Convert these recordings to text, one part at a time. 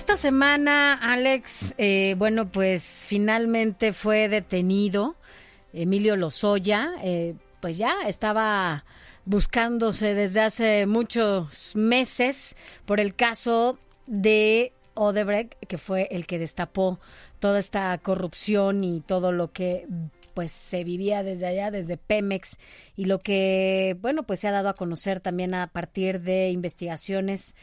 Esta semana, Alex, eh, bueno, pues finalmente fue detenido Emilio Lozoya. eh, pues ya estaba buscándose desde hace muchos meses por el caso de Odebrecht, que fue el que destapó toda esta corrupción y todo lo que pues se vivía desde allá, desde Pemex, y lo que, bueno, pues se ha dado a conocer también a partir de investigaciones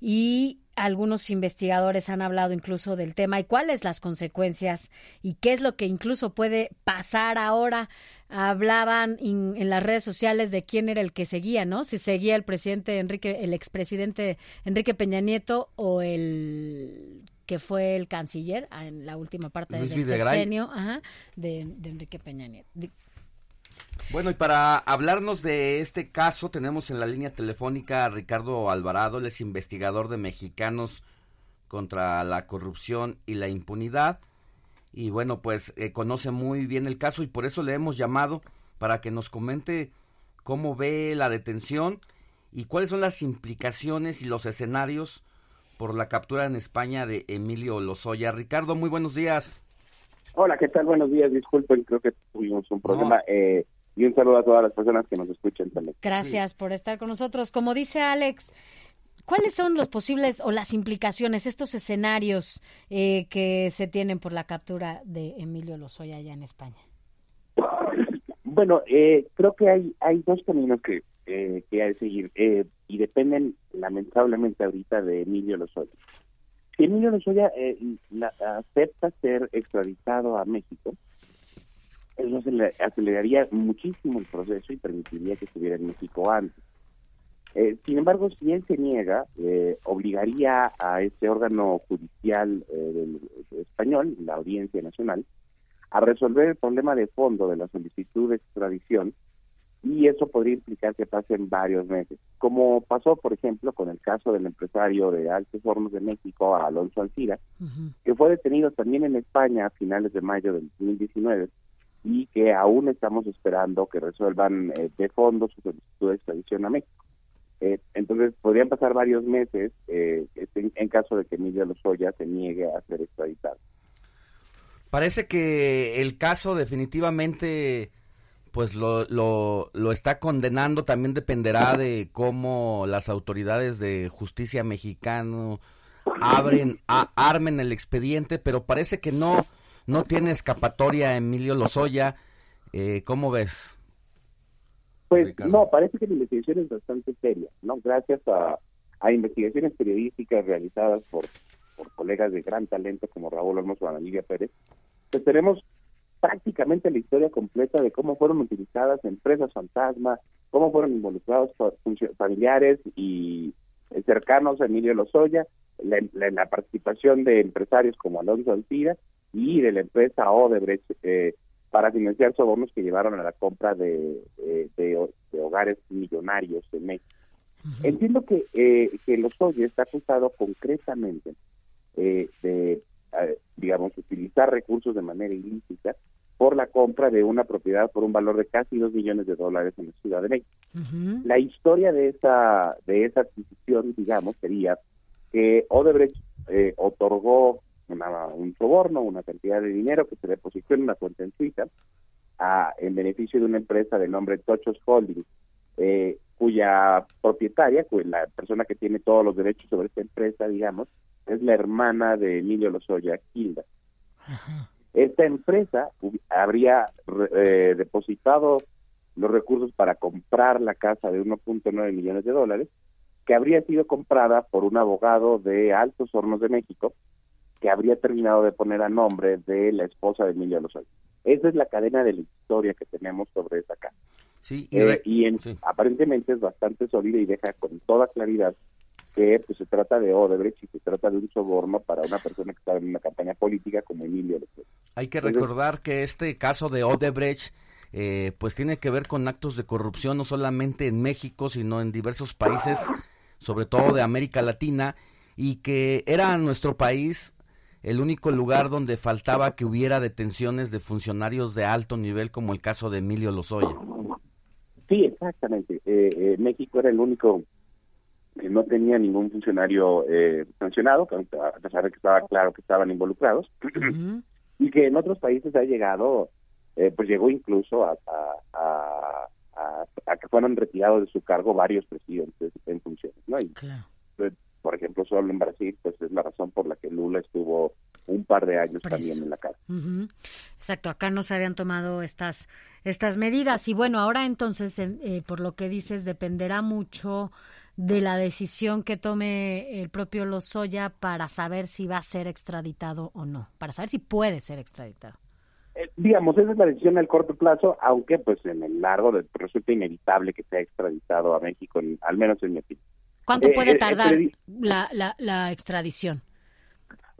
y algunos investigadores han hablado incluso del tema y cuáles las consecuencias y qué es lo que incluso puede pasar ahora. Hablaban in- en las redes sociales de quién era el que seguía, ¿no? Si seguía el presidente Enrique, el expresidente Enrique Peña Nieto o el que fue el canciller en la última parte Luis del Videgaray. sexenio ajá, de, de Enrique Peña Nieto. Bueno, y para hablarnos de este caso tenemos en la línea telefónica a Ricardo Alvarado, él es investigador de Mexicanos contra la corrupción y la impunidad. Y bueno, pues eh, conoce muy bien el caso y por eso le hemos llamado para que nos comente cómo ve la detención y cuáles son las implicaciones y los escenarios por la captura en España de Emilio Lozoya. Ricardo, muy buenos días. Hola, ¿qué tal? Buenos días. Disculpen, creo que tuvimos un problema. No. Eh, y un saludo a todas las personas que nos escuchan también. Gracias por estar con nosotros. Como dice Alex, ¿cuáles son los posibles o las implicaciones, estos escenarios eh, que se tienen por la captura de Emilio Lozoya allá en España? Bueno, eh, creo que hay hay dos caminos que, eh, que hay que seguir eh, y dependen lamentablemente ahorita de Emilio Lozoya. Emilio Lozoya eh, la- acepta ser extraditado a México, eso acele- aceleraría muchísimo el proceso y permitiría que estuviera en México antes. Eh, sin embargo, si él se niega, eh, obligaría a este órgano judicial eh, del español, la Audiencia Nacional, a resolver el problema de fondo de la solicitud de extradición y eso podría implicar que pasen varios meses, como pasó, por ejemplo, con el caso del empresario de Altos Hornos de México, Alonso Alcira, que fue detenido también en España a finales de mayo del 2019 y que aún estamos esperando que resuelvan eh, de fondo su solicitud de extradición a México. Eh, entonces, podrían pasar varios meses eh, en, en caso de que Emilio Lozoya se niegue a ser extraditado. Parece que el caso definitivamente pues lo, lo, lo está condenando, también dependerá de cómo las autoridades de justicia mexicano abren, a- armen el expediente, pero parece que no, no tiene escapatoria Emilio Lozoya. Eh, ¿Cómo ves? Pues Ricardo. no, parece que la investigación es bastante seria, ¿no? Gracias a, a investigaciones periodísticas realizadas por, por colegas de gran talento como Raúl Olmos o Ana Pérez, pues tenemos prácticamente la historia completa de cómo fueron utilizadas empresas fantasma, cómo fueron involucrados familiares y eh, cercanos a Emilio Lozoya, la, la- la participación de empresarios como Alonso Altira y de la empresa Odebrecht eh, para financiar sobornos que llevaron a la compra de, de- de ho- de hogares millonarios en México. Entiendo que, eh, que Lozoya está acusado concretamente eh, de, eh, digamos, utilizar recursos de manera ilícita por la compra de una propiedad por un valor de casi dos millones de dólares en la Ciudad de México. La historia de esa de esa adquisición, digamos, sería que Odebrecht eh, otorgó una- un soborno, una cantidad de dinero que se depositó en una cuenta en Suiza a- en beneficio de una empresa de nombre Tochos Holdings, eh, cuya propietaria, cu- la persona que tiene todos los derechos sobre esta empresa, digamos, es la hermana de Emilio Lozoya, Hilda. Esta empresa habría eh, depositado los recursos para comprar la casa de 1.9 millones de dólares, que habría sido comprada por un abogado de Altos Hornos de México, que habría terminado de poner a nombre de la esposa de Emilio Lozoya. Esa es la cadena de la historia que tenemos sobre esa casa. Sí, y, en, aparentemente es bastante sólida y deja con toda claridad que pues, se trata de Odebrecht y se trata de un soborno para una persona que está en una campaña política como Emilio López. Hay que recordar que este caso de Odebrecht eh, pues tiene que ver con actos de corrupción no solamente en México, sino en diversos países, sobre todo de América Latina, y que era nuestro país el único lugar donde faltaba que hubiera detenciones de funcionarios de alto nivel como el caso de Emilio Lozoya. Sí, exactamente. Eh, eh, México era el único que no tenía ningún funcionario eh, sancionado, a pesar de que estaba claro que estaban involucrados, y que en otros países ha llegado, eh, pues llegó incluso a, a, que fueron retirados de su cargo varios presidentes en funciones, ¿no? Y, pues, por ejemplo, solo en Brasil, pues es la razón por la que Lula estuvo un par de años también en la casa. Exacto, acá no se habían tomado estas estas medidas. Y bueno, ahora entonces, eh, por lo que dices, dependerá mucho de la decisión que tome el propio Lozoya para saber si va a ser extraditado o no, para saber si puede ser extraditado. Eh, digamos, esa es la decisión al corto plazo, aunque pues en el largo resulta inevitable que sea extraditado a México, al menos en mi opinión. ¿Cuánto puede eh, eh, tardar la, la, la, extradición?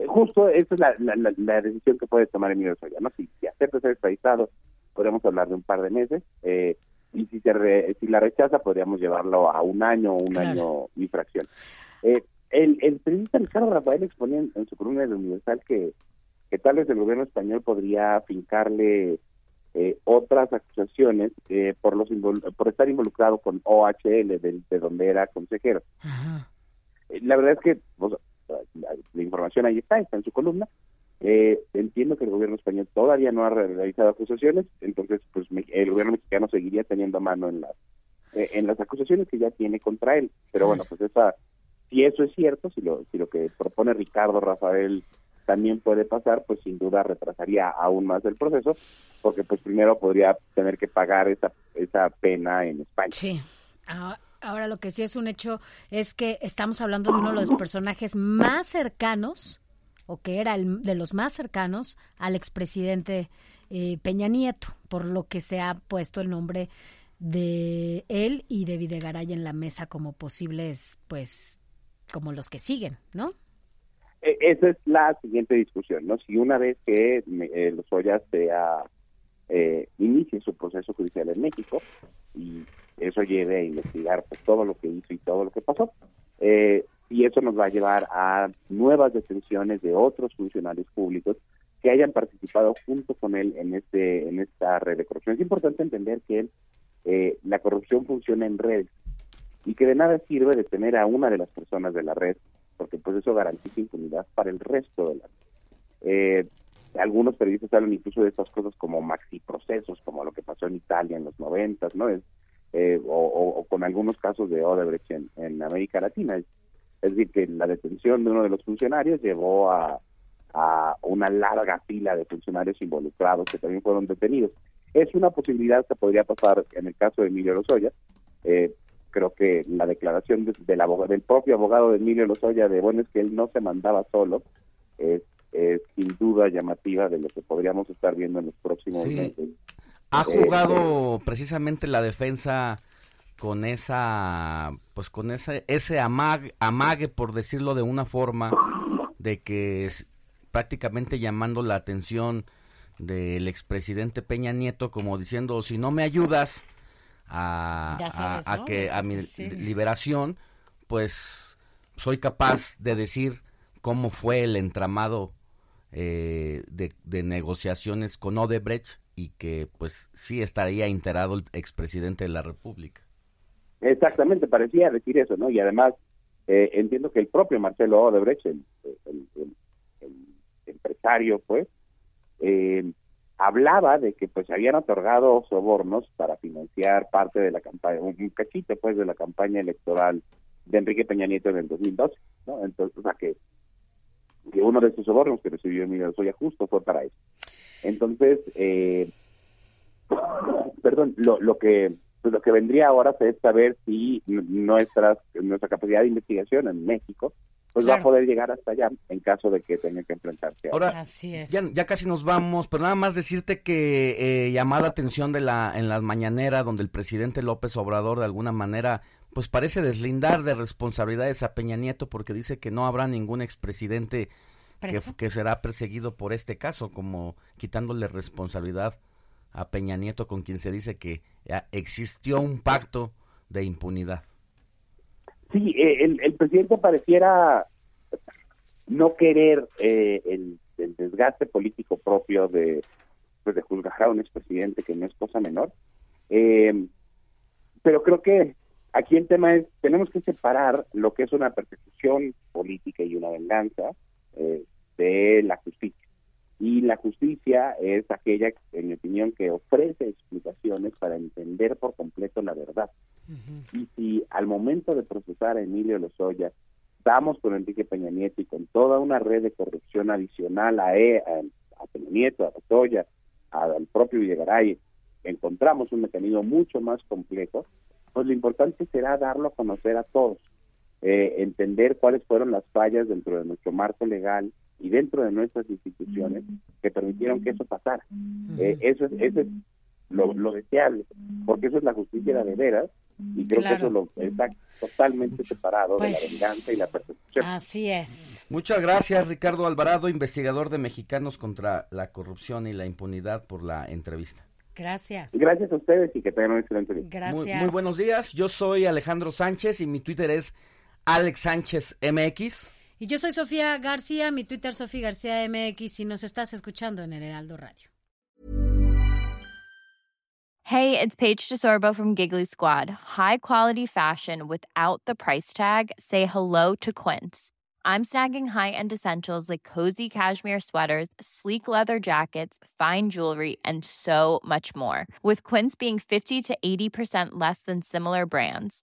Justo esa es la, la, decisión que puede tomar Emilio Lozoya, ¿no? Si, si acepta ser extraditado, podemos hablar de un par de meses. Eh, y si, se si la rechaza podríamos llevarlo a un año o un año y fracción. Eh, el, el periodista Ricardo Rafael exponía en, su columna de Universal que, que tal vez el gobierno español podría fincarle eh, otras acusaciones eh, por los por estar involucrado con OHL de, de donde era consejero. Eh, la verdad es que la, información ahí está, está en su columna. Eh, entiendo que el gobierno español todavía no ha realizado acusaciones, entonces pues el gobierno mexicano seguiría teniendo mano en las eh, en las acusaciones que ya tiene contra él. Pero bueno, pues esa si eso es cierto, si lo si lo que propone Ricardo Rafael también puede pasar, pues sin duda retrasaría aún más el proceso, porque pues primero podría tener que pagar esa esa pena en España. Sí. Ah, ahora lo que sí es un hecho es que estamos hablando de uno de los personajes más cercanos o que era el, de los más cercanos al expresidente eh, Peña Nieto, por lo que se ha puesto el nombre de él y de Videgaray en la mesa como posibles, pues, como los que siguen, ¿no? E, esa es la siguiente discusión, ¿no? Si una vez que eh, los Ollas sea eh, inicie su proceso judicial en México y eso lleve a investigar pues, todo lo que hizo y todo lo que pasó, eh, eso nos va a llevar a nuevas detenciones de otros funcionarios públicos que hayan participado junto con él en este en esta red de corrupción. Es importante entender que eh, la corrupción funciona en red y que de nada sirve detener a una de las personas de la red, porque pues eso garantiza impunidad para el resto de la red. Eh, algunos periodistas hablan incluso de estas cosas como maxi procesos, como lo que pasó en Italia en los noventas, ¿no? Es, eh, o, con algunos casos de Odebrecht en América Latina. Es decir, que la detención de uno de los funcionarios llevó a, una larga fila de funcionarios involucrados que también fueron detenidos. Es una posibilidad que podría pasar en el caso de Emilio Lozoya. Eh, creo que la declaración del, abogado, del propio abogado de Emilio Lozoya de bueno es que él no se mandaba solo es, sin duda llamativa de lo que podríamos estar viendo en los próximos meses. Ha jugado precisamente la defensa con esa pues con ese ese amague, amague por decirlo de una forma de que es prácticamente llamando la atención del expresidente Peña Nieto como diciendo si no me ayudas a, a, que a mi liberación pues soy capaz de decir cómo fue el entramado eh, de, de negociaciones con Odebrecht y que pues sí estaría enterado el expresidente de la República. Exactamente, parecía decir eso, ¿no? Y además eh, entiendo que el propio Marcelo Odebrecht, el, empresario, pues, eh, hablaba de que pues habían otorgado sobornos para financiar parte de la campaña, un cachito pues de la campaña electoral de Enrique Peña Nieto en el 2012, ¿no? Entonces, o sea que, uno de esos sobornos que recibió Emilio Soya justo fue para eso. Entonces, eh, perdón, lo, lo que pues lo que vendría ahora es saber si nuestras, nuestra capacidad de investigación en México pues va a poder llegar hasta allá en caso de que tenga que enfrentarse. Ahora, Así es. Ya, casi nos vamos, pero nada más decirte que eh, llamó la atención de la en las mañaneras donde el presidente López Obrador de alguna manera pues parece deslindar de responsabilidades a Peña Nieto porque dice que no habrá ningún expresidente que, que, será perseguido por este caso, como quitándole responsabilidad a Peña Nieto con quien se dice que existió un pacto de impunidad. Sí, eh, el, presidente pareciera no querer eh, el, desgaste político propio de, pues de juzgar a un expresidente, que no es cosa menor. Eh, pero creo que aquí el tema es, tenemos que separar lo que es una persecución política y una venganza de la justicia. Y la justicia es aquella, en mi opinión, que ofrece explicaciones para entender por completo la verdad. Y si al momento de procesar a Emilio Lozoya damos con Enrique Peña Nieto y con toda una red de corrupción adicional a, e, a, Peña Nieto, a Lozoya, al propio Villegaray, encontramos un mecanismo mucho más complejo, pues lo importante será darlo a conocer a todos, eh, entender cuáles fueron las fallas dentro de nuestro marco legal y dentro de nuestras instituciones que permitieron que eso pasara. Eh, eso es, eso es lo, deseable, porque eso es la justicia de veras y creo que eso lo, está totalmente separado de la pues, venganza y la persecución. Así es. Muchas gracias, Ricardo Alvarado, investigador de Mexicanos contra la Corrupción y la Impunidad, por la entrevista. Gracias. Gracias a ustedes y que tengan un excelente día. Gracias. Muy, buenos días. Yo soy Alejandro Sánchez y mi Twitter es Alex Sánchez MX. Y yo soy Sofía García, mi Twitter Sofía García MX y nos estás escuchando en el Heraldo Radio. Hey, it's Paige DeSorbo from Giggly Squad. High quality fashion without the price tag. Say hello to Quince. I'm snagging high-end essentials like cozy cashmere sweaters, sleek leather jackets, fine jewelry, and so much more. With Quince being 50 to 80% less than similar brands